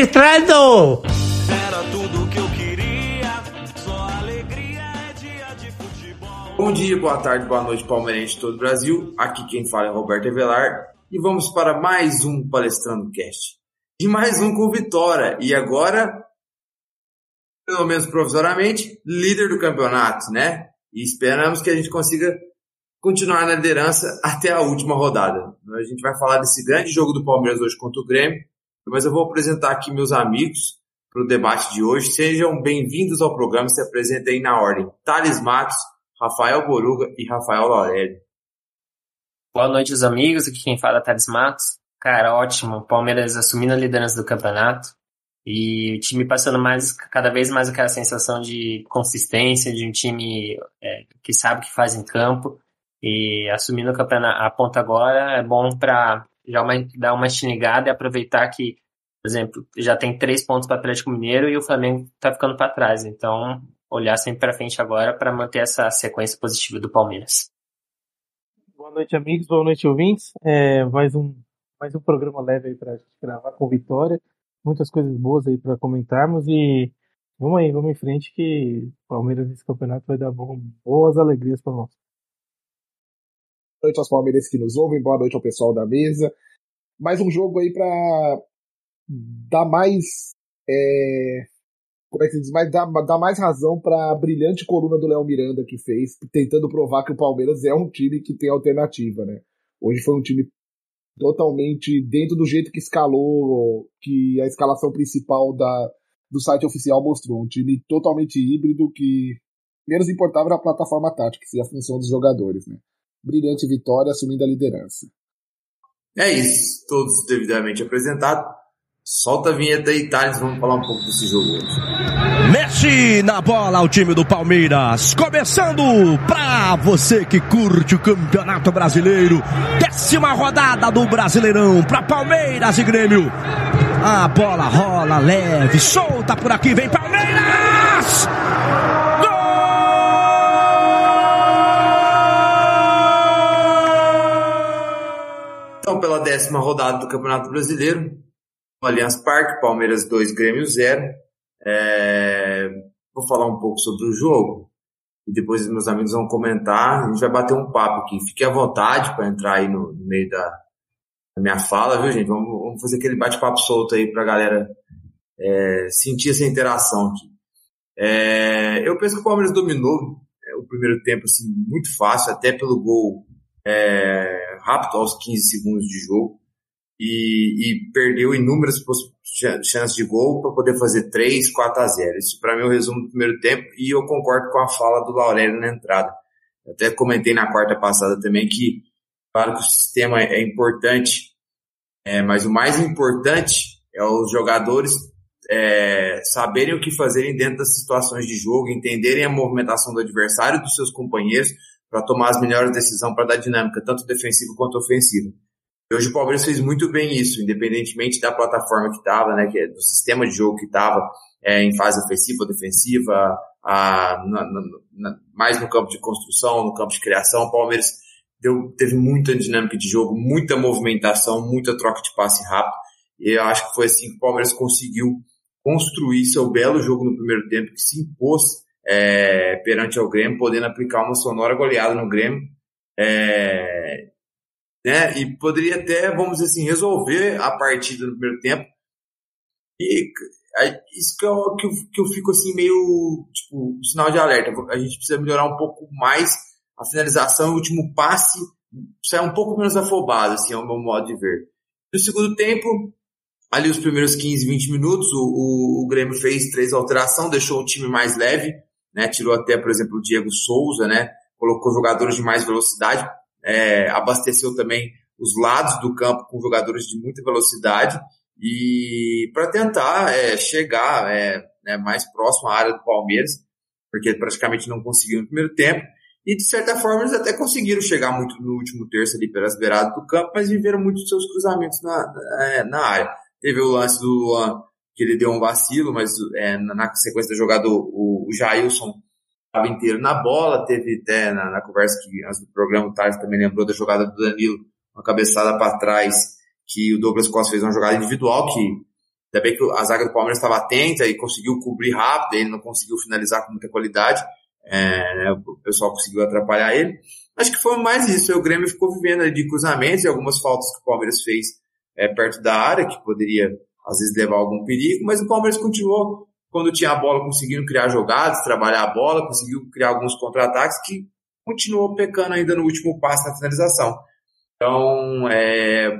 listrado! Era tudo que eu queria, só alegria é dia de futebol. Bom dia, boa tarde, boa noite, palmeirense de todo o Brasil. Aqui quem fala é Roberto Avelar e vamos para mais um Palestrando Cast. E mais um com vitória. E agora, pelo menos provisoriamente, líder do campeonato, né? E esperamos que a gente consiga continuar na liderança até a última rodada. A gente vai falar desse grande jogo do Palmeiras hoje contra o Grêmio, mas eu vou apresentar aqui meus amigos para o debate de hoje. Sejam bem-vindos ao programa, se apresentem na ordem. Thales Matos, Rafael Boruga e Rafael Laurélio. Boa noite, os amigos. Aqui quem fala é Thales Matos. Cara, ótimo. Palmeiras assumindo a liderança do campeonato e o time passando mais, cada vez mais aquela sensação de consistência, de um time é, que sabe o que faz em campo e assumindo a ponta agora é bom para já uma, dar uma estilingada e aproveitar que, por exemplo, já tem três pontos para o Atlético Mineiro e o Flamengo está ficando para trás. Então, olhar sempre para frente agora para manter essa sequência positiva do Palmeiras. Boa noite, amigos. Boa noite, ouvintes. É, mais um mais um programa leve para a gente gravar com vitória. Muitas coisas boas aí para comentarmos e vamos aí, vamos em frente que o Palmeiras nesse campeonato vai dar boas alegrias para nós. Noite aos palmeirenses que nos ouvem, boa noite ao pessoal da mesa. Mais um jogo aí para dar mais. É, como é que se diz? Mais, dar, dar mais razão para a brilhante coluna do Léo Miranda que fez, tentando provar que o Palmeiras é um time que tem alternativa, né? Hoje foi um time totalmente dentro do jeito que escalou, que a escalação principal da, do site oficial mostrou. Um time totalmente híbrido que menos importava era a plataforma tática, que seria a função dos jogadores, né? Brilhante vitória assumindo a liderança. É isso, todos devidamente apresentados. Solta a vinheta aí, Thales, vamos falar um pouco desse jogo hoje. Mexe na bola o time do Palmeiras. Começando pra você que curte o Campeonato Brasileiro. Décima rodada do Brasileirão pra Palmeiras e Grêmio. A bola rola leve, solta por aqui, vem Palmeiras! Décima rodada do Campeonato Brasileiro, Allianz Parque, Palmeiras 2, Grêmio 0. É... Vou falar um pouco sobre o jogo e depois meus amigos vão comentar. A gente vai bater um papo aqui. Fique à vontade para entrar aí no, no meio da, da, minha fala, viu, gente? Vamos, vamos fazer aquele bate-papo solto aí para a galera é, sentir essa interação aqui. É, eu penso que o Palmeiras dominou é, o primeiro tempo assim, muito fácil, até pelo gol é, rápido aos 15 segundos de jogo e, e perdeu inúmeras chances de gol para poder fazer 3, 4 a 0. Isso para mim é o resumo do primeiro tempo e eu concordo com a fala do Laurélio na entrada. Eu até comentei na quarta passada também que, claro que o sistema é importante, é, mas o mais importante é os jogadores é, saberem o que fazerem dentro das situações de jogo, entenderem a movimentação do adversário dos seus companheiros para tomar as melhores decisões para dar dinâmica, tanto defensiva quanto ofensiva. E hoje o Palmeiras fez muito bem isso, independentemente da plataforma que estava, né, que é do sistema de jogo que estava é, em fase ofensiva ou defensiva, a, na, na, mais no campo de construção, no campo de criação. O Palmeiras deu, teve muita dinâmica de jogo, muita movimentação, muita troca de passe rápido. E eu acho que foi assim que o Palmeiras conseguiu construir seu belo jogo no primeiro tempo, que se impôs é, perante ao Grêmio, podendo aplicar uma sonora goleada no Grêmio. É, né? E poderia até, vamos dizer assim, resolver a partida no primeiro tempo. E isso que eu, que eu, que eu fico assim meio, tipo, sinal de alerta. A gente precisa melhorar um pouco mais a finalização, o último passe sai um pouco menos afobado, assim, é o meu modo de ver. No segundo tempo, ali os primeiros 15, 20 minutos, o, o, o Grêmio fez três alterações, deixou o time mais leve, né? Tirou até, por exemplo, o Diego Souza, né? Colocou jogadores de mais velocidade, é, abasteceu também os lados do campo com jogadores de muita velocidade e para tentar é, chegar é, né, mais próximo à área do Palmeiras, porque praticamente não conseguiu no primeiro tempo. E de certa forma eles até conseguiram chegar muito no último terço ali pelas beiradas do campo, mas viveram muito dos seus cruzamentos na, na, na área. Teve o lance do Luan, que ele deu um vacilo, mas é, na sequência da jogada o, o Jailson estava inteiro na bola, teve até na, na, conversa que antes do programa o Thales também lembrou da jogada do Danilo, uma cabeçada para trás, que o Douglas Costa fez uma jogada individual que Ainda bem que a zaga do Palmeiras estava atenta e conseguiu cobrir rápido, ele não conseguiu finalizar com muita qualidade, é, né, o pessoal conseguiu atrapalhar ele. Acho que foi mais isso, o Grêmio ficou vivendo de cruzamentos e algumas faltas que o Palmeiras fez é, perto da área, que poderia às vezes levar algum perigo, mas o Palmeiras continuou, quando tinha a bola, conseguindo criar jogadas, trabalhar a bola, conseguiu criar alguns contra-ataques que continuou pecando ainda no último passo na finalização. Então, é,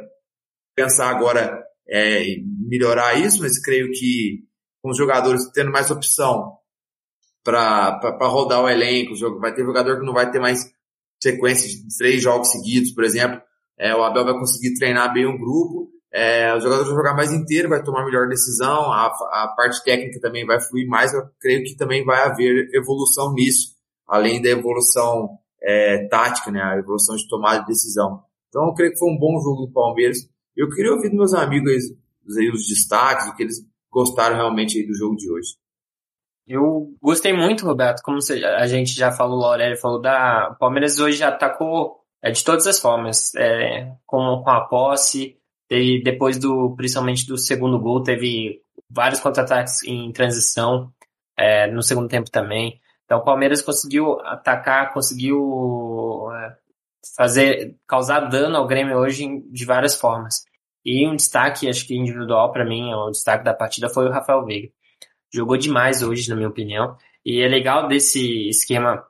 pensar agora é, melhorar isso, mas creio que com os jogadores tendo mais opção para rodar o elenco, vai ter jogador que não vai ter mais sequência de três jogos seguidos, por exemplo, é, o Abel vai conseguir treinar bem um grupo, é, os jogadores vão jogar mais inteiro, vai tomar melhor decisão, a, a parte técnica também vai fluir mais, eu creio que também vai haver evolução nisso, além da evolução é, tática, né, a evolução de tomada de decisão. Então eu creio que foi um bom jogo do Palmeiras, eu queria ouvir dos meus amigos aí, os destaques, o que eles gostaram realmente do jogo de hoje. Eu gostei muito, Roberto, como a gente já falou, o Aurélio falou, da o Palmeiras hoje atacou é, de todas as formas, é, com, com a posse, teve, depois do, principalmente do segundo gol, teve vários contra-ataques em transição, é, no segundo tempo também. Então o Palmeiras conseguiu atacar, conseguiu é, fazer causar dano ao Grêmio hoje de várias formas. E um destaque, acho que individual para mim, o destaque da partida foi o Rafael Veiga. Jogou demais hoje, na minha opinião. E é legal desse esquema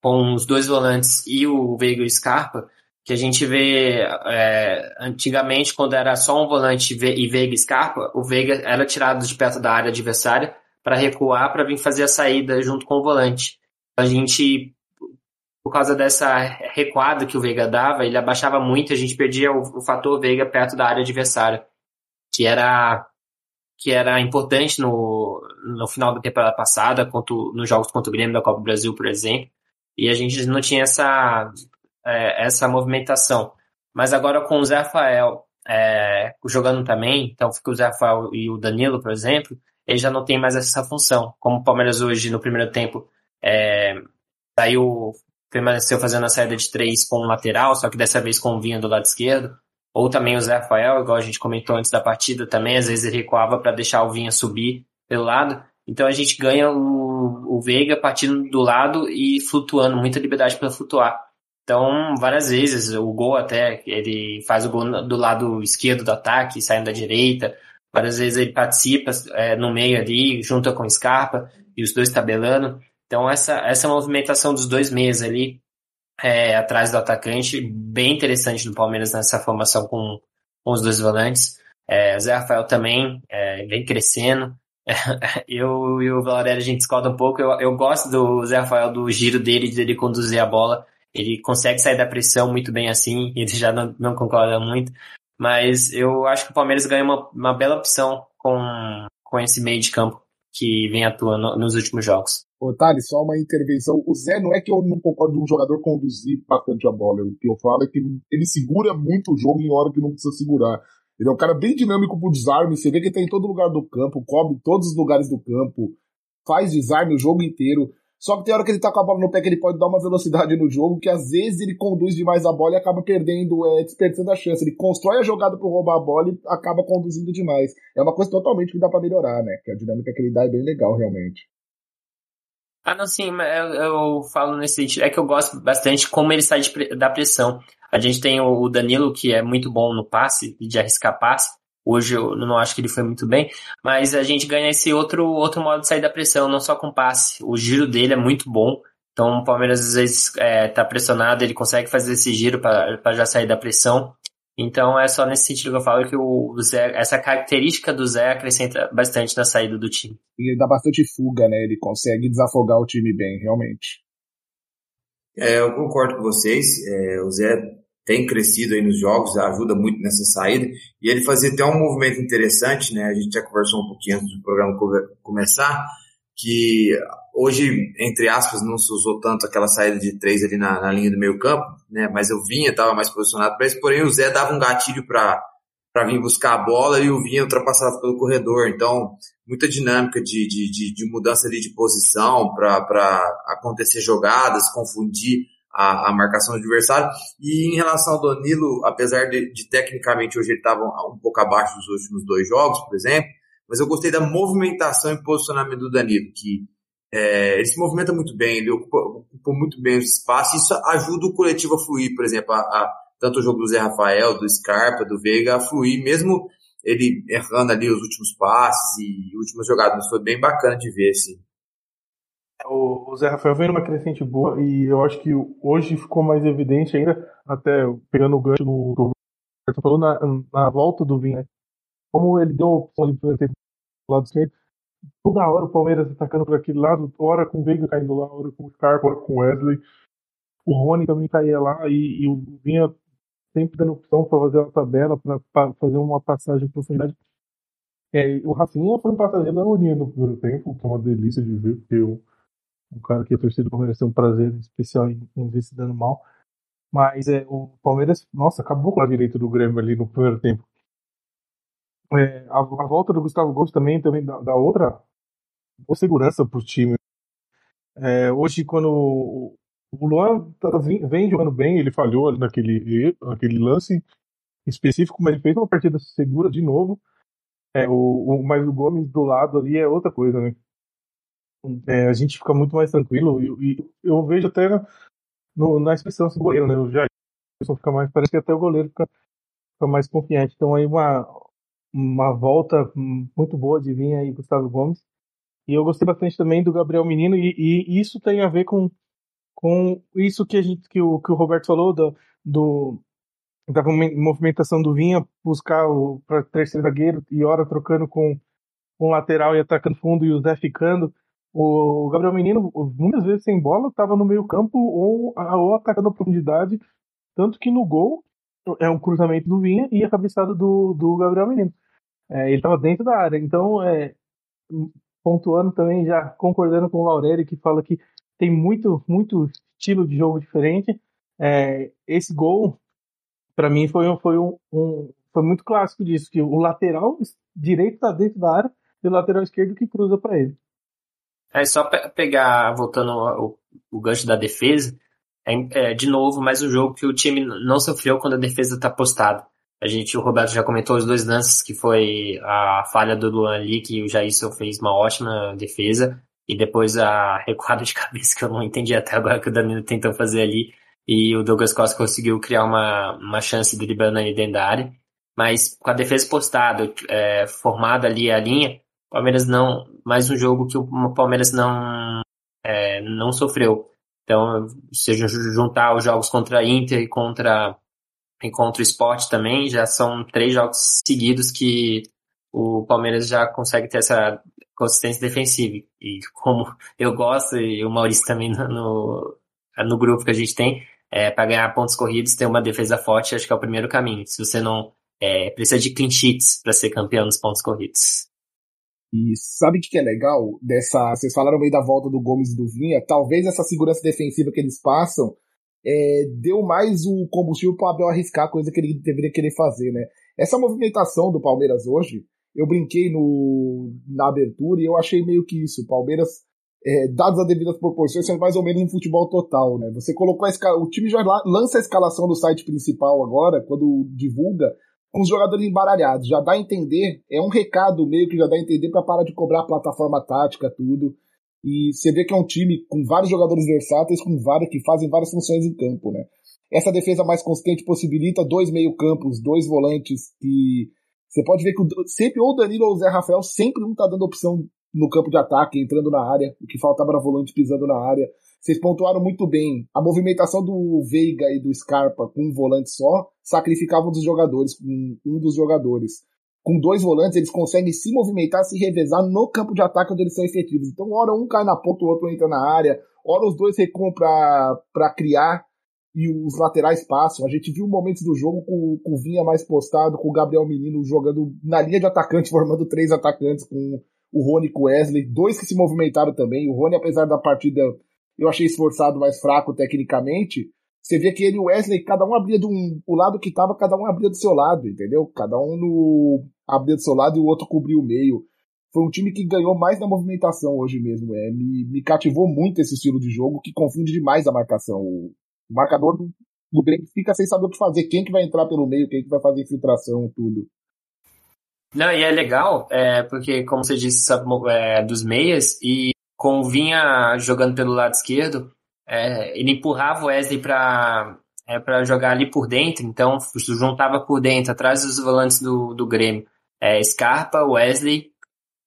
com os dois volantes e o Veiga e o Scarpa, que a gente vê é, antigamente, quando era só um volante e Veiga e Scarpa, o Veiga era tirado de perto da área adversária para recuar para vir fazer a saída junto com o volante. A gente por causa dessa recuada que o Veiga dava, ele abaixava muito, a gente perdia o, o fator Veiga perto da área adversária, que era que era importante no, no final da temporada passada, contra, nos jogos contra o Grêmio da Copa do Brasil, por exemplo, e a gente não tinha essa, é, essa movimentação. Mas agora com o Zé Rafael é, jogando também, então fica o Zé Rafael e o Danilo, por exemplo, ele já não tem mais essa função. Como o Palmeiras hoje, no primeiro tempo, é, saiu permaneceu fazendo a saída de três com o lateral, só que dessa vez com o Vinha do lado esquerdo. Ou também o Zé Rafael, igual a gente comentou antes da partida também, às vezes ele recuava para deixar o Vinha subir pelo lado. Então a gente ganha o, o Veiga partindo do lado e flutuando, muita liberdade para flutuar. Então, várias vezes, o gol até, ele faz o gol do lado esquerdo do ataque, saindo da direita. Várias vezes ele participa é, no meio ali, junto com o Scarpa, e os dois tabelando. Então essa, essa movimentação dos dois meias ali é, atrás do atacante, bem interessante do Palmeiras nessa formação com, com os dois volantes. É, Zé Rafael também é, vem crescendo. eu e o Valério a gente discorda um pouco. Eu, eu gosto do Zé Rafael, do giro dele, de ele conduzir a bola. Ele consegue sair da pressão muito bem assim, ele já não, não concorda muito. Mas eu acho que o Palmeiras ganha uma, uma bela opção com, com esse meio de campo que vem atuando nos últimos jogos. Ô, Thales, só uma intervenção. O Zé não é que eu não concordo de um jogador conduzir bastante a bola. O que eu falo é que ele segura muito o jogo em hora que não precisa segurar. Ele é um cara bem dinâmico pro desarme. Você vê que ele tá em todo lugar do campo, cobre todos os lugares do campo, faz desarme o jogo inteiro. Só que tem hora que ele tá com a bola no pé que ele pode dar uma velocidade no jogo, que às vezes ele conduz demais a bola e acaba perdendo, é, desperdiçando a chance. Ele constrói a jogada para roubar a bola e acaba conduzindo demais. É uma coisa totalmente que dá para melhorar, né? Que a dinâmica que ele dá é bem legal, realmente. Ah, não, sim, eu, eu falo nesse sentido. É que eu gosto bastante como ele sai de, da pressão. A gente tem o Danilo, que é muito bom no passe, de arriscar passe. Hoje eu não acho que ele foi muito bem, mas a gente ganha esse outro, outro modo de sair da pressão, não só com passe. O giro dele é muito bom, então o Palmeiras às vezes é, tá pressionado, ele consegue fazer esse giro para já sair da pressão. Então é só nesse sentido que eu falo que o Zé, essa característica do Zé acrescenta bastante na saída do time. E ele dá bastante fuga, né? Ele consegue desafogar o time bem, realmente. É, eu concordo com vocês. É, o Zé tem crescido aí nos jogos, ajuda muito nessa saída. E ele fazia até um movimento interessante, né? A gente já conversou um pouquinho antes do programa começar, que hoje, entre aspas, não se usou tanto aquela saída de três ali na, na linha do meio campo, né? Mas eu vinha, estava mais posicionado para isso, porém o Zé dava um gatilho para para vir buscar a bola e o Vinha ultrapassava pelo corredor. Então, muita dinâmica de, de, de, de mudança ali de posição para acontecer jogadas, confundir a, a, marcação do adversário. E em relação ao Danilo, apesar de, de tecnicamente hoje ele estava um pouco abaixo dos últimos dois jogos, por exemplo, mas eu gostei da movimentação e posicionamento do Danilo, que é, ele se movimenta muito bem, ele ocupa, ocupa muito bem o espaço, isso ajuda o coletivo a fluir, por exemplo, a, a, tanto o jogo do Zé Rafael, do Scarpa, do Veiga a fluir, mesmo ele errando ali os últimos passes e últimas jogadas, foi bem bacana de ver, assim. O, Zé Rafael vem numa crescente boa e eu acho que hoje ficou mais evidente ainda, até pegando o gancho no que falou, na, na volta do Vinha. Né? Como ele deu a opção de lado esquerdo, toda hora o Palmeiras atacando por aquele lado, hora com o Veiga caindo lá, hora com o Scarpa, hora com o Wesley. O Rony também caía lá e, e o Vinha sempre dando opção para fazer uma tabela, para fazer uma passagem de profundidade. É, o Rafinha foi um passageiro da Unia no primeiro tempo, que é uma delícia de ver, porque eu um cara que é torcida do Palmeiras tem um prazer especial em, em ver se dando mal. Mas é, o Palmeiras, nossa, acabou com a direita do Grêmio ali no primeiro tempo. É, a, a, volta do Gustavo Gomes também, também dá, outra segurança para o time. É, hoje, quando o, o Luan tá, vem, vem, jogando bem, ele falhou naquele, naquele lance específico, mas ele fez uma partida segura de novo. É, o, o, mas o Gomes do lado ali é outra coisa, né? É, a gente fica muito mais tranquilo. E, e eu vejo até no, na expressão do goleiro, né? O Jair fica mais, parece que até o goleiro fica, fica, mais confiante. Então aí uma, uma volta muito boa de vir aí Gustavo Gomes. E eu gostei bastante também do Gabriel Menino, e, e isso tem a ver com, com isso que a gente que o, que o Roberto falou do, do da movimentação do Vinha buscar o para terceiro zagueiro e hora trocando com um lateral e atacando fundo e o Zé ficando. O Gabriel Menino, muitas vezes sem bola, estava no meio campo ou, ou atacando a profundidade, tanto que no gol é um cruzamento do Vinha e a cabeçada do, do Gabriel Menino. É, ele estava dentro da área. Então, é, pontuando também, já concordando com o Laureli, que fala que tem muito, muito estilo de jogo diferente. É, esse gol, para mim, foi, foi, um, um, foi muito clássico disso, que o lateral direito está dentro da área e o lateral esquerdo que cruza para ele. É só pe pegar, voltando o, o gancho da defesa, é, é, de novo, mais um jogo que o time não sofreu quando a defesa está postada. A gente, o Roberto já comentou os dois lances, que foi a falha do Luan ali, que o Jailson fez uma ótima defesa, e depois a recuada de cabeça, que eu não entendi até agora que o Danilo tentou fazer ali, e o Douglas Costa conseguiu criar uma, uma chance do ali dentro da área. Mas com a defesa postada, é, formada ali a linha, Palmeiras não. Mais um jogo que o Palmeiras não, é, não sofreu. Então, se juntar os jogos contra a Inter e contra, e contra o Sport também, já são três jogos seguidos que o Palmeiras já consegue ter essa consistência defensiva. E como eu gosto, e o Maurício também no, no grupo que a gente tem, é, para ganhar pontos corridos, ter uma defesa forte, acho que é o primeiro caminho. Se você não é, precisa de clean sheets para ser campeão nos pontos corridos. E sabe o que é legal dessa. Vocês falaram meio da volta do Gomes e do Vinha. Talvez essa segurança defensiva que eles passam é, deu mais o combustível para o Abel arriscar coisa que ele deveria querer fazer, né? Essa movimentação do Palmeiras hoje, eu brinquei no, na abertura e eu achei meio que isso. O Palmeiras, é, dadas as devidas proporções, é mais ou menos um futebol total, né? Você colocou a escala, o time já lança a escalação no site principal agora, quando divulga com os jogadores embaralhados. Já dá a entender, é um recado meio que já dá a entender para parar de cobrar a plataforma tática, tudo. E você vê que é um time com vários jogadores versáteis, com vários que fazem várias funções em campo, né? Essa defesa mais consistente possibilita dois meio-campos, dois volantes que você pode ver que sempre ou o Danilo ou o Zé Rafael sempre um tá dando opção no campo de ataque, entrando na área, o que faltava era volante pisando na área. Vocês pontuaram muito bem. A movimentação do Veiga e do Scarpa com um volante só sacrificava um dos jogadores, um dos jogadores. Com dois volantes, eles conseguem se movimentar, se revezar no campo de ataque onde eles são efetivos. Então, hora um cai na ponta, o outro entra na área, hora os dois recuam para criar e os laterais passam. A gente viu momentos do jogo com, com o Vinha mais postado, com o Gabriel Menino jogando na linha de atacante, formando três atacantes com o Rony e o Wesley, dois que se movimentaram também. O Rony, apesar da partida eu achei esforçado, mais fraco tecnicamente. Você vê que ele e o Wesley, cada um abria do um, o lado que tava, cada um abria do seu lado, entendeu? Cada um no, abria do seu lado e o outro cobria o meio. Foi um time que ganhou mais na movimentação hoje mesmo. É, me, me cativou muito esse estilo de jogo que confunde demais a marcação. O marcador do, do Grêmio fica sem saber o que fazer. Quem que vai entrar pelo meio, quem que vai fazer infiltração, tudo. Não, e é legal, é, porque, como você disse, sabe, é, dos meias, e com o Vinha jogando pelo lado esquerdo, é, ele empurrava o Wesley para é, pra jogar ali por dentro, então juntava por dentro, atrás dos volantes do, do Grêmio. É, Scarpa, Wesley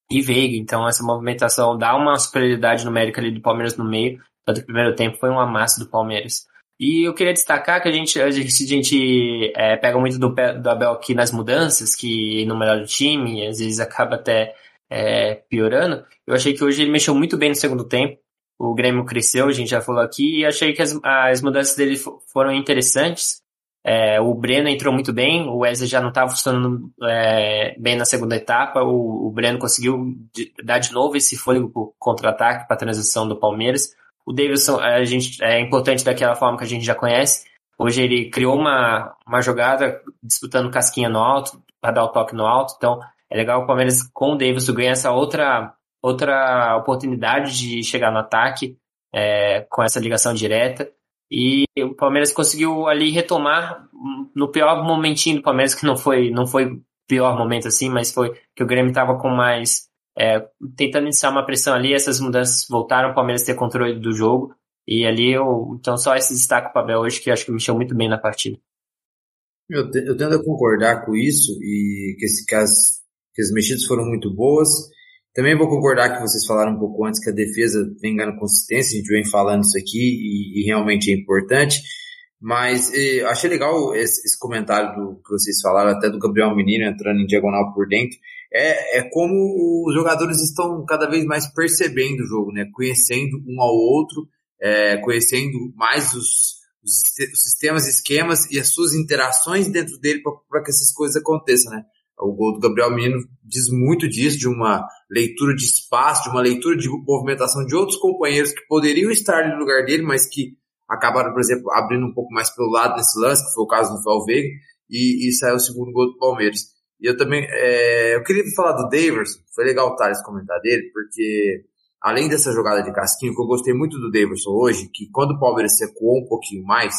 e Veiga. Então essa movimentação dá uma superioridade numérica ali do Palmeiras no meio. Tanto que o primeiro tempo foi uma massa do Palmeiras. E eu queria destacar que a gente, a gente, a gente é, pega muito do, do Abel aqui nas mudanças, que no melhor time, às vezes acaba até é, piorando. Eu achei que hoje ele mexeu muito bem no segundo tempo. O Grêmio cresceu, a gente já falou aqui, e achei que as, as mudanças dele foram interessantes. É, o Breno entrou muito bem, o Wesley já não estava funcionando é, bem na segunda etapa, o, o Breno conseguiu de, dar de novo esse fôlego contra-ataque para a transição do Palmeiras. O Davidson a gente, é importante daquela forma que a gente já conhece. Hoje ele criou uma, uma jogada disputando casquinha no alto, para dar o toque no alto. Então é legal o Palmeiras com o Davidson ganhar essa outra, outra oportunidade de chegar no ataque é, com essa ligação direta. E o Palmeiras conseguiu ali retomar no pior momentinho do Palmeiras, que não foi não foi pior momento assim, mas foi que o Grêmio estava com mais é, tentando iniciar uma pressão ali, essas mudanças voltaram o Palmeiras ter controle do jogo. E ali eu, então só esse destaque para o Abel hoje que acho que mexeu muito bem na partida. Eu, eu tendo a concordar com isso e que, esse, as, que as mexidas foram muito boas. Também vou concordar que vocês falaram um pouco antes que a defesa vem ganhando consistência, a gente vem falando isso aqui e, e realmente é importante. Mas eh, achei legal esse, esse, comentário do, que vocês falaram, até do Gabriel Menino entrando em diagonal por dentro. É, é como os jogadores estão cada vez mais percebendo o jogo, né? Conhecendo um ao outro, é, conhecendo mais os, os, sistemas, esquemas e as suas interações dentro dele para que essas coisas aconteçam, né? O gol do Gabriel Menino diz muito disso, de uma leitura de espaço, de uma leitura de movimentação de outros companheiros que poderiam estar no lugar dele, mas que acabaram, por exemplo, abrindo um pouco mais pelo lado nesse lance, que foi o caso do Valverde, e, e saiu o segundo gol do Palmeiras. E eu também, é, eu queria falar do Daverson, foi legal o Thales comentar dele, porque além dessa jogada de casquinho, que eu gostei muito do Daverson hoje, que quando o Palmeiras recuou um pouquinho mais,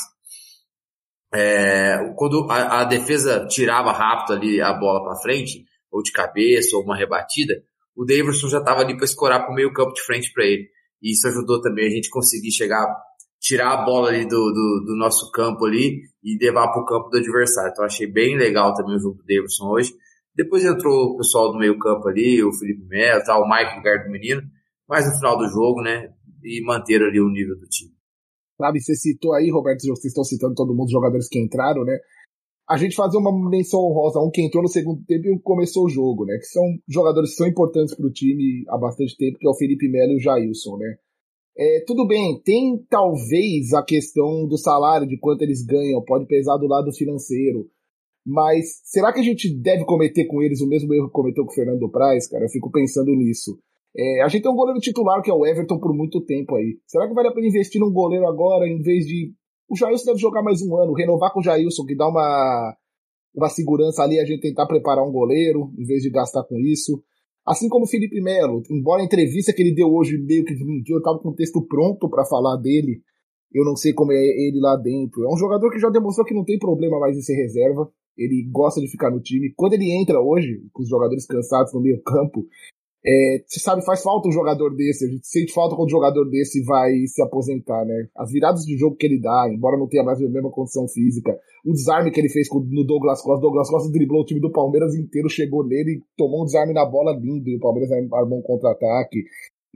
é, quando a, a, defesa tirava rápido ali a bola para frente, ou de cabeça, ou uma rebatida, o Daverson já estava ali para escorar para o meio campo de frente para ele. E isso ajudou também a gente conseguir chegar, tirar a bola ali do, do, do nosso campo ali e levar para o campo do adversário. Então achei bem legal também o jogo do Daverson hoje. Depois entrou o pessoal do meio campo ali, o Felipe Melo, tal, o Mike lugar do menino, mas no final do jogo, né, e manter ali o nível do time. Sabe, você citou aí, Roberto, vocês estão citando todo mundo, os jogadores que entraram, né? A gente fazer uma menção honrosa, um que entrou no segundo tempo e começou o jogo, né? Que são jogadores que são importantes para o time há bastante tempo, que é o Felipe Melo e o Jailson, né? É, tudo bem, tem talvez a questão do salário, de quanto eles ganham, pode pesar do lado financeiro. Mas será que a gente deve cometer com eles o mesmo erro que cometeu com o Fernando Praz, cara? Eu fico pensando nisso. É, a gente tem um goleiro titular que é o Everton por muito tempo aí. Será que vale a pena investir num goleiro agora em vez de. O Jailson deve jogar mais um ano, renovar com o Jailson, que dá uma, uma segurança ali, a gente tentar preparar um goleiro, em vez de gastar com isso. Assim como o Felipe Melo, embora a entrevista que ele deu hoje meio que mentiu, eu tava com o texto pronto para falar dele. Eu não sei como é ele lá dentro. É um jogador que já demonstrou que não tem problema mais em ser reserva. Ele gosta de ficar no time. Quando ele entra hoje, com os jogadores cansados no meio campo, é, você sabe, faz falta um jogador desse. A gente sente falta quando um jogador desse vai se aposentar, né? As viradas de jogo que ele dá, embora não tenha mais a mesma condição física. O desarme que ele fez no Douglas Costa. Douglas Costa driblou o time do Palmeiras inteiro, chegou nele e tomou um desarme na bola lindo. E o Palmeiras armou um contra-ataque.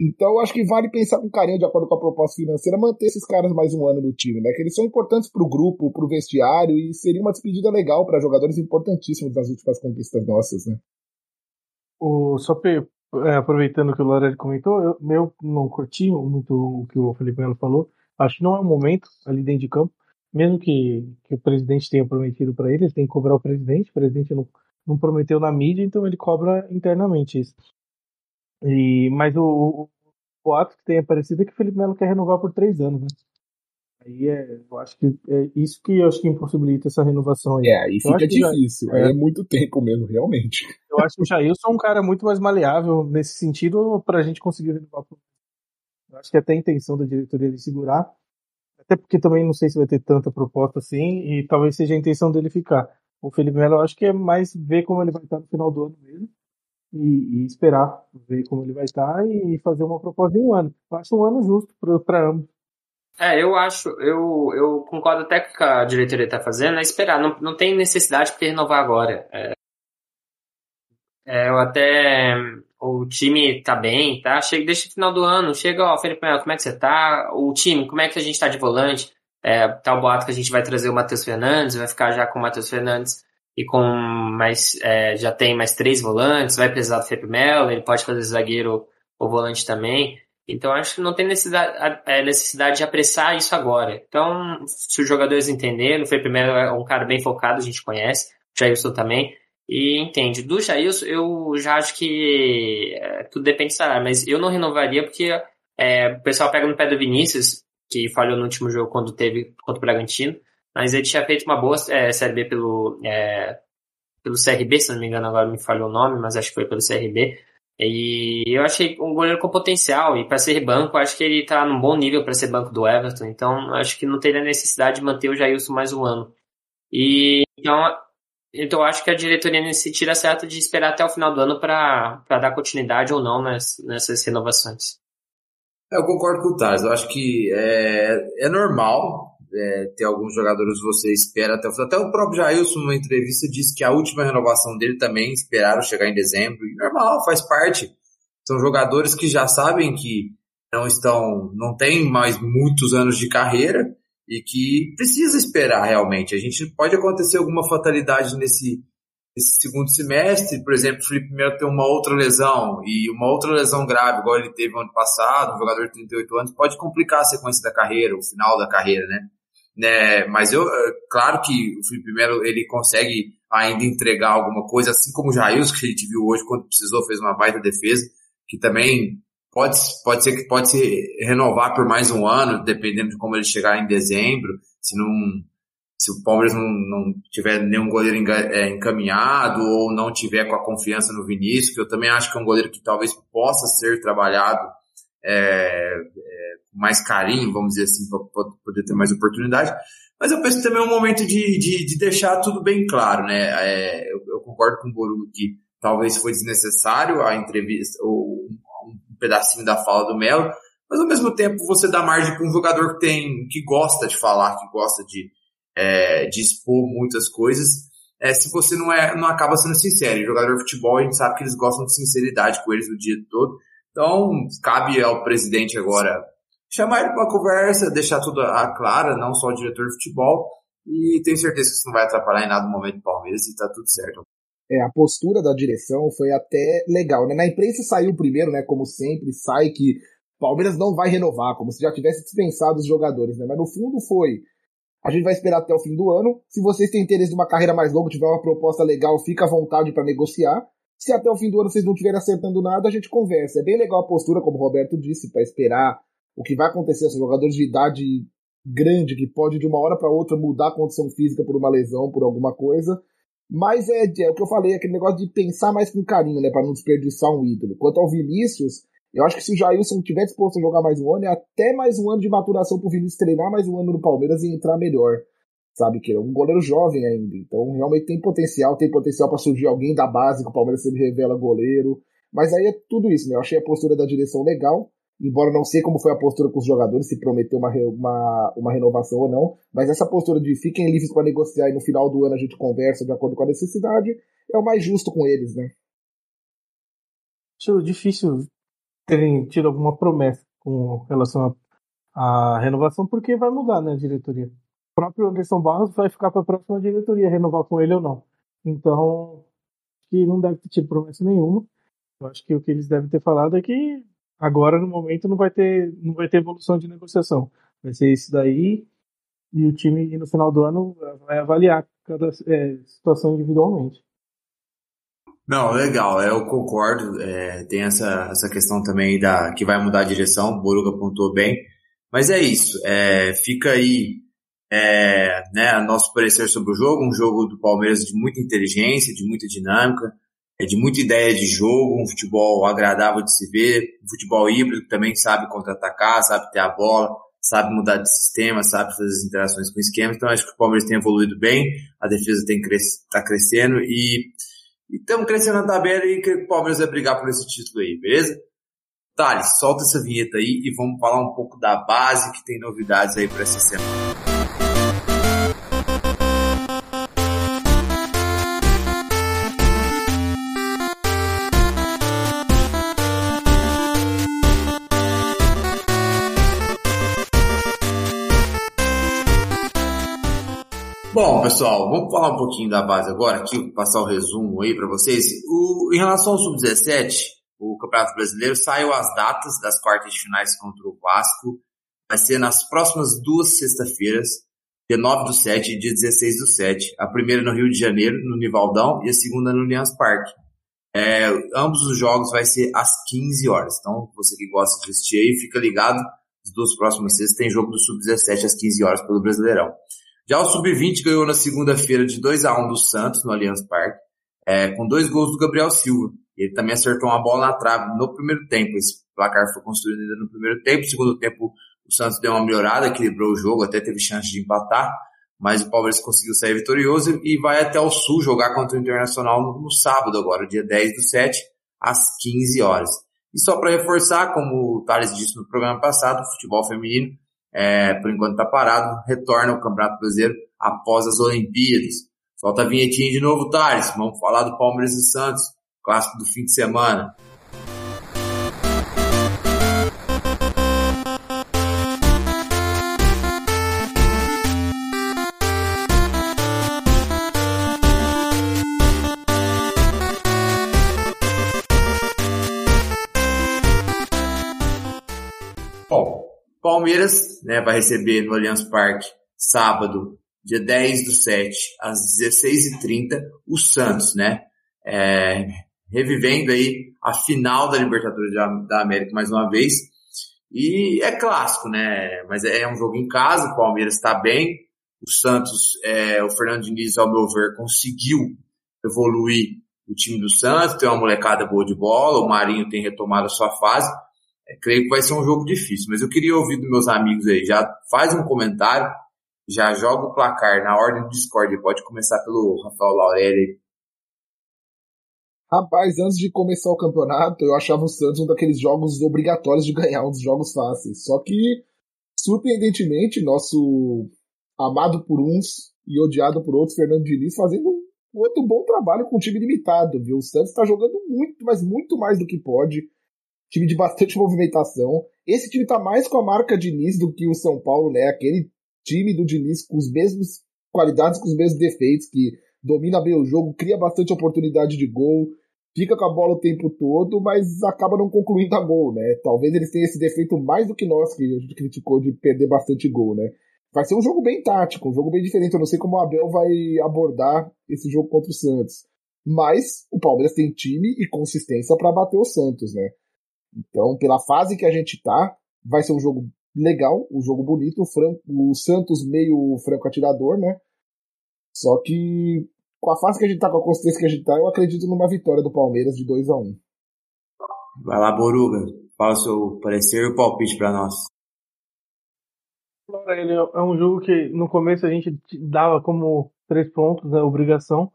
Então, acho que vale pensar com carinho, de acordo com a proposta financeira, manter esses caras mais um ano no time, né? Que eles são importantes pro grupo, pro vestiário e seria uma despedida legal para jogadores importantíssimos das últimas conquistas nossas, né? O, só é, aproveitando que o Lorelli comentou, eu, eu não curti muito o que o Felipe Melo falou. Acho que não é o momento ali dentro de campo. Mesmo que, que o presidente tenha prometido para ele, ele tem que cobrar o presidente. O presidente não, não prometeu na mídia, então ele cobra internamente isso. E, mas o, o, o ato que tem aparecido é que o Felipe Melo quer renovar por três anos, né? Aí é, eu acho que é isso que eu acho que impossibilita essa renovação aí. É, aí fica difícil. Já, é. é. muito tempo mesmo, realmente. Eu acho que o Jailson é um cara muito mais maleável nesse sentido pra gente conseguir renovar. Eu acho que até a intenção da diretoria de segurar. Até porque também não sei se vai ter tanta proposta assim, e talvez seja a intenção dele ficar. O Felipe Melo eu acho que é mais ver como ele vai estar no final do ano mesmo. E, e esperar ver como ele vai estar e fazer uma proposta de um ano. Eu acho um ano justo para ambos. É, eu acho, eu, eu concordo até com o que a diretoria está fazendo, é esperar, não, não tem necessidade de renovar agora. É, é, eu até, o time tá bem, tá? Chega, deixa o final do ano, chega, ó, Felipe Melo, como é que você tá? O time, como é que a gente tá de volante? É, tá o boato que a gente vai trazer o Matheus Fernandes, vai ficar já com o Matheus Fernandes e com mais, é, já tem mais três volantes, vai precisar do Felipe Melo, ele pode fazer zagueiro ou volante também. Então acho que não tem necessidade, é, necessidade de apressar isso agora. Então, se os jogadores entenderem, o Felipe Melo é um cara bem focado, a gente conhece, o Jailson também, e entende. Do Jailson, eu já acho que é, tudo depende do salário, mas eu não renovaria porque é, o pessoal pega no pé do Vinícius, que falhou no último jogo quando teve contra o Bragantino, mas ele tinha feito uma boa é, Série B pelo, é, pelo CRB, se não me engano agora me falhou o nome, mas acho que foi pelo CRB. E eu achei um goleiro com potencial, e para ser banco, acho que ele tá num bom nível para ser banco do Everton, então acho que não teria necessidade de manter o Jailson mais um ano. E então, então acho que a diretoria nesse tira certo de esperar até o final do ano para dar continuidade ou não nessas, nessas renovações. Eu concordo com o Tars, eu acho que é, é normal é, ter alguns jogadores você espera até o final. Até o próprio Jailson, numa entrevista, disse que a última renovação dele também esperaram chegar em dezembro. E normal, faz parte. São jogadores que já sabem que não estão, não tem mais muitos anos de carreira e que precisa esperar realmente. A gente pode acontecer alguma fatalidade nesse, nesse segundo semestre, por exemplo, o Felipe Melo tem uma outra lesão e uma outra lesão grave, igual ele teve ano passado, um jogador de 38 anos, pode complicar a sequência da carreira, o final da carreira, né? Né? Mas eu, é, claro que o Felipe Melo ele consegue ainda entregar alguma coisa, assim como o Jailson, que a gente viu hoje, quando precisou, fez uma baita defesa, que também pode, pode ser que pode se renovar por mais um ano, dependendo de como ele chegar em dezembro, se não se o Palmeiras não, não tiver nenhum goleiro é, encaminhado ou não tiver com a confiança no Vinícius, que eu também acho que é um goleiro que talvez possa ser trabalhado é, é, mais carinho, vamos dizer assim, para poder ter mais oportunidade. Mas eu penso que também é um momento de, de, de deixar tudo bem claro, né? É, eu, eu, concordo com o Borugo que talvez foi desnecessário a entrevista, ou um pedacinho da fala do Melo, mas ao mesmo tempo você dá margem para um jogador que tem, que gosta de falar, que gosta de, é, de expor muitas coisas, é, se você não é, não acaba sendo sincero. E jogador de futebol, a gente sabe que eles gostam de sinceridade com eles o dia todo. Então, cabe ao presidente agora chamar ele para uma conversa, deixar tudo a clara, não só o diretor de futebol, e tenho certeza que isso não vai atrapalhar em nada no momento do Palmeiras e tá tudo certo. É, a postura da direção foi até legal, né? Na imprensa saiu primeiro, né? Como sempre, sai que Palmeiras não vai renovar, como se já tivesse dispensado os jogadores, né? Mas no fundo foi. A gente vai esperar até o fim do ano. Se vocês têm interesse numa carreira mais longa, tiver uma proposta legal, fica à vontade para negociar. Se até o fim do ano vocês não estiverem acertando nada, a gente conversa. É bem legal a postura, como o Roberto disse, para esperar o que vai acontecer. São jogadores de idade grande que pode de uma hora para outra mudar a condição física por uma lesão, por alguma coisa. Mas é, é o que eu falei, aquele negócio de pensar mais com carinho, né, para não desperdiçar um ídolo. Quanto ao Vinícius, eu acho que se o Jailson tiver disposto a jogar mais um ano, é até mais um ano de maturação pro Vinícius treinar mais um ano no Palmeiras e entrar melhor. Sabe, que é um goleiro jovem ainda. Então, realmente tem potencial, tem potencial para surgir alguém da base, que o Palmeiras sempre revela goleiro. Mas aí é tudo isso, né? Eu achei a postura da direção legal, embora não sei como foi a postura com os jogadores, se prometeu uma, uma, uma renovação ou não. Mas essa postura de fiquem livres para negociar e no final do ano a gente conversa de acordo com a necessidade, é o mais justo com eles, né? Acho difícil terem tido alguma promessa com relação à renovação, porque vai mudar, né, a diretoria. Próprio Anderson Barros vai ficar para a próxima diretoria renovar com ele ou não. Então, que não deve ter tido promessa nenhuma. Eu acho que o que eles devem ter falado é que agora, no momento, não vai ter, não vai ter evolução de negociação. Vai ser isso daí e o time, no final do ano, vai avaliar cada é, situação individualmente. Não, legal, eu concordo. É, tem essa, essa questão também da que vai mudar a direção, o Boruga apontou bem. Mas é isso, é, fica aí é, né, nosso parecer sobre o jogo, um jogo do Palmeiras de muita inteligência, de muita dinâmica, é, de muita ideia de jogo, um futebol agradável de se ver, um futebol híbrido que também sabe contra-atacar, sabe ter a bola, sabe mudar de sistema, sabe fazer as interações com esquemas. Então acho que o Palmeiras tem evoluído bem, a defesa tem cres tá crescendo e estamos crescendo na tabela e que o Palmeiras vai brigar por esse título aí, beleza? Thales, solta essa vinheta aí e vamos falar um pouco da base que tem novidades aí para essa semana. Bom, pessoal, vamos falar um pouquinho da base agora, aqui, passar o resumo aí para vocês. O, em relação ao Sub-17, o Campeonato Brasileiro saiu as datas das quartas de finais contra o Vasco. Vai ser nas próximas duas sexta-feiras, dia 9 do 7 e dia 16 do 7. A primeira no Rio de Janeiro, no Nivaldão, e a segunda no Allianz Parque. É, ambos os jogos vai ser às 15 horas. Então, você que gosta de assistir aí, fica ligado. As duas próximas sextas tem jogo do Sub-17 às 15 horas pelo Brasileirão. Já o Sub-20 ganhou na segunda-feira de 2 a 1 do Santos, no Allianz Parque, é, com dois gols do Gabriel Silva. Ele também acertou uma bola na trave no primeiro tempo. Esse placar foi construído ainda no primeiro tempo. No segundo tempo, o Santos deu uma melhorada, equilibrou o jogo, até teve chance de empatar. Mas o Palmeiras conseguiu sair vitorioso e vai até o Sul jogar contra o Internacional no, sábado agora, dia 10 do 7, às 15 horas. E só para reforçar, como o Thales disse no programa passado, o futebol feminino é, por enquanto está parado, retorna ao Campeonato Brasileiro após as Olimpíadas. Solta a vinhetinha de novo, Thales. Vamos falar do Palmeiras e Santos, clássico do fim de semana. Palmeiras né, vai receber no Allianz Parque sábado, dia 10 do 7, às 16h30, o Santos, né? É, revivendo aí a final da Libertadores da América mais uma vez. E é clássico, né? Mas é um jogo em casa, o Palmeiras está bem. O Santos, é, o Fernando Diniz, ao meu ver, conseguiu evoluir o time do Santos, tem uma molecada boa de bola, o Marinho tem retomado a sua fase, é, creio que vai ser um jogo difícil, mas eu queria ouvir dos meus amigos aí. Já faz um comentário, já joga o placar na ordem do Discord. Pode começar pelo Rafael Laurelli. Rapaz, antes de começar o campeonato, eu achava o Santos um daqueles jogos obrigatórios de ganhar, um dos jogos fáceis. Só que, surpreendentemente, nosso amado por uns e odiado por outros, Fernando Diniz, fazendo um outro bom trabalho com um time limitado, viu? O Santos está jogando muito, mas muito mais do que pode time de bastante movimentação. Esse time tá mais com a marca Diniz do que o São Paulo, né? Aquele time do Diniz com os mesmos qualidades, com os mesmos defeitos, que domina bem o jogo, cria bastante oportunidade de gol, fica com a bola o tempo todo, mas acaba não concluindo a gol, né? Talvez eles tenham esse defeito mais do que nós, que a gente criticou de perder bastante gol, né? Vai ser um jogo bem tático, um jogo bem diferente. Eu não sei como o Abel vai abordar esse jogo contra o Santos. Mas o Palmeiras tem time e consistência para bater o Santos, né? Então, pela fase que a gente tá, vai ser um jogo legal, um jogo bonito. O, Franco, o Santos meio franco atirador, né? Só que com a fase que a gente tá, com a consistência que a gente tá, eu acredito numa vitória do Palmeiras de 2 a 1 um. Vai lá, Boruga. Fala o seu parecer e o palpite para nós. Ele é um jogo que no começo a gente dava como três pontos, né, obrigação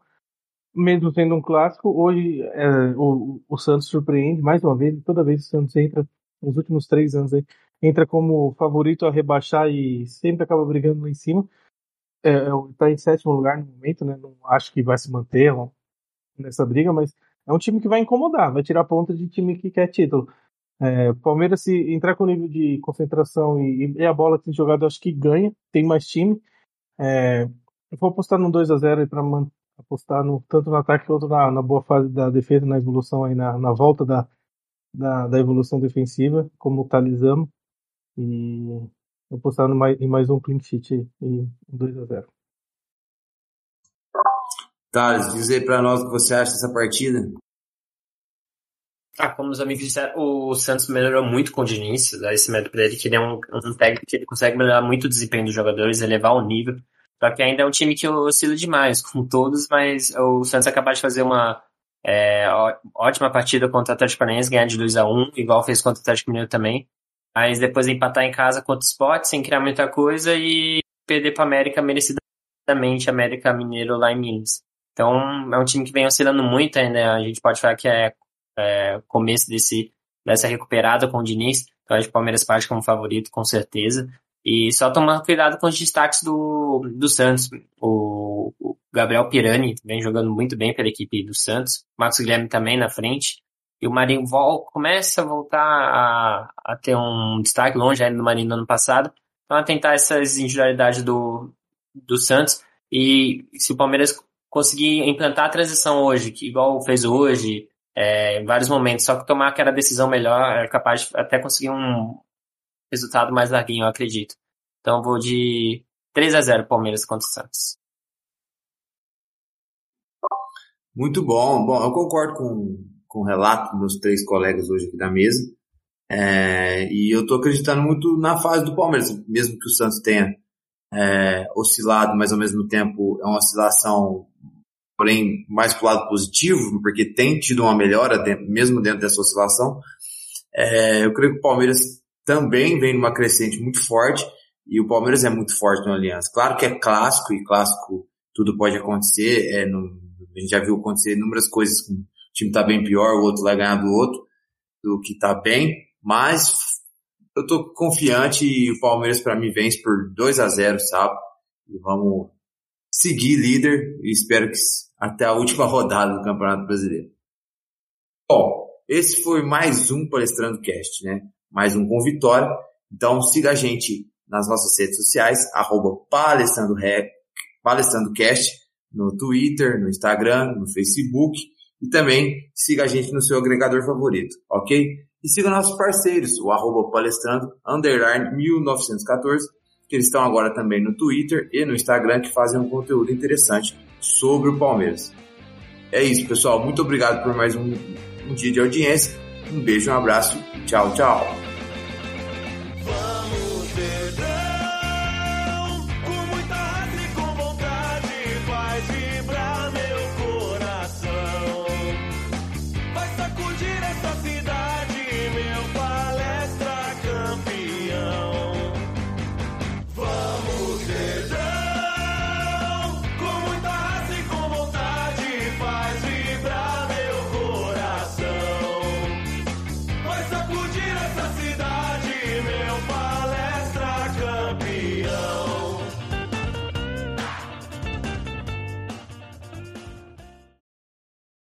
mesmo sendo um clássico, hoje é, o, o Santos surpreende mais uma vez. Toda vez que o Santos entra, nos últimos três anos, aí, entra como favorito a rebaixar e sempre acaba brigando lá em cima. Está é, é em sétimo lugar no momento, né? Não acho que vai se manter nessa briga, mas é um time que vai incomodar, vai tirar ponta de time que quer título. É, Palmeiras, se entrar com nível de concentração e, e a bola que tem jogado, acho que ganha, tem mais time. É, eu vou apostar no 2 a 0 para apostar no, tanto no ataque quanto na, na boa fase da defesa, na evolução aí, na, na volta da, da, da evolução defensiva, como talizamos. E apostar no mais, em mais um clean sheet em 2 a 0 Thales, diz aí pra nós o que você acha dessa partida. Ah, como os amigos disseram, o Santos melhorou muito com o Diniz, dá esse mérito pra ele, que ele é um, um técnico que ele consegue melhorar muito o desempenho dos jogadores, elevar o nível. Só que ainda é um time que oscila demais, como todos, mas o Santos acabou de fazer uma é, ótima partida contra o Atlético Paranaense, ganhar de 2 a 1 igual fez contra o Atlético Mineiro também. mas depois empatar em casa contra o Sport sem criar muita coisa e perder para América merecidamente, América Mineiro lá em Minas. Então é um time que vem oscilando muito ainda. A gente pode falar que é, é começo desse, dessa recuperada com o Diniz. Então acho que o Palmeiras parte como favorito, com certeza. E só tomar cuidado com os destaques do, do Santos. O, o Gabriel Pirani vem jogando muito bem pela equipe do Santos. Marcos Guilherme também na frente. E o Marinho vol começa a voltar a, a ter um destaque longe ainda do Marinho no ano passado. Então, tentar essas individualidades do, do Santos. E se o Palmeiras conseguir implantar a transição hoje, que igual fez hoje, é, em vários momentos, só que tomar aquela decisão melhor, é capaz de até conseguir um resultado mais larguinho, eu acredito. Então vou de 3 a 0 Palmeiras contra o Santos. Muito bom. Bom, eu concordo com, com o relato dos meus três colegas hoje aqui da mesa. É, e eu estou acreditando muito na fase do Palmeiras, mesmo que o Santos tenha é, oscilado, mas ao mesmo tempo é uma oscilação, porém, mais para o lado positivo, porque tem tido uma melhora mesmo dentro dessa oscilação. É, eu creio que o Palmeiras também vem numa crescente muito forte e o Palmeiras é muito forte no Aliança. Claro que é clássico e clássico tudo pode acontecer. É, a gente já viu acontecer inúmeras coisas o time tá bem pior, o outro vai ganhar do outro, do que tá bem, mas eu tô confiante e o Palmeiras para mim vence por 2 a 0 sabe? E vamos seguir líder e espero que até a última rodada do Campeonato Brasileiro. Bom, esse foi mais um Palestrando Cast, né? Mais um com vitória. Então siga a gente nas nossas redes sociais, arroba Palestrando, Palestrando Cast, no Twitter, no Instagram, no Facebook e também siga a gente no seu agregador favorito, ok? E siga nossos parceiros, o arroba palestrando, underline 1914, que eles estão agora também no Twitter e no Instagram, que fazem um conteúdo interessante sobre o Palmeiras. É isso, pessoal. Muito obrigado por mais um, um dia de audiência. Um beijo, um abraço. Tchau, tchau.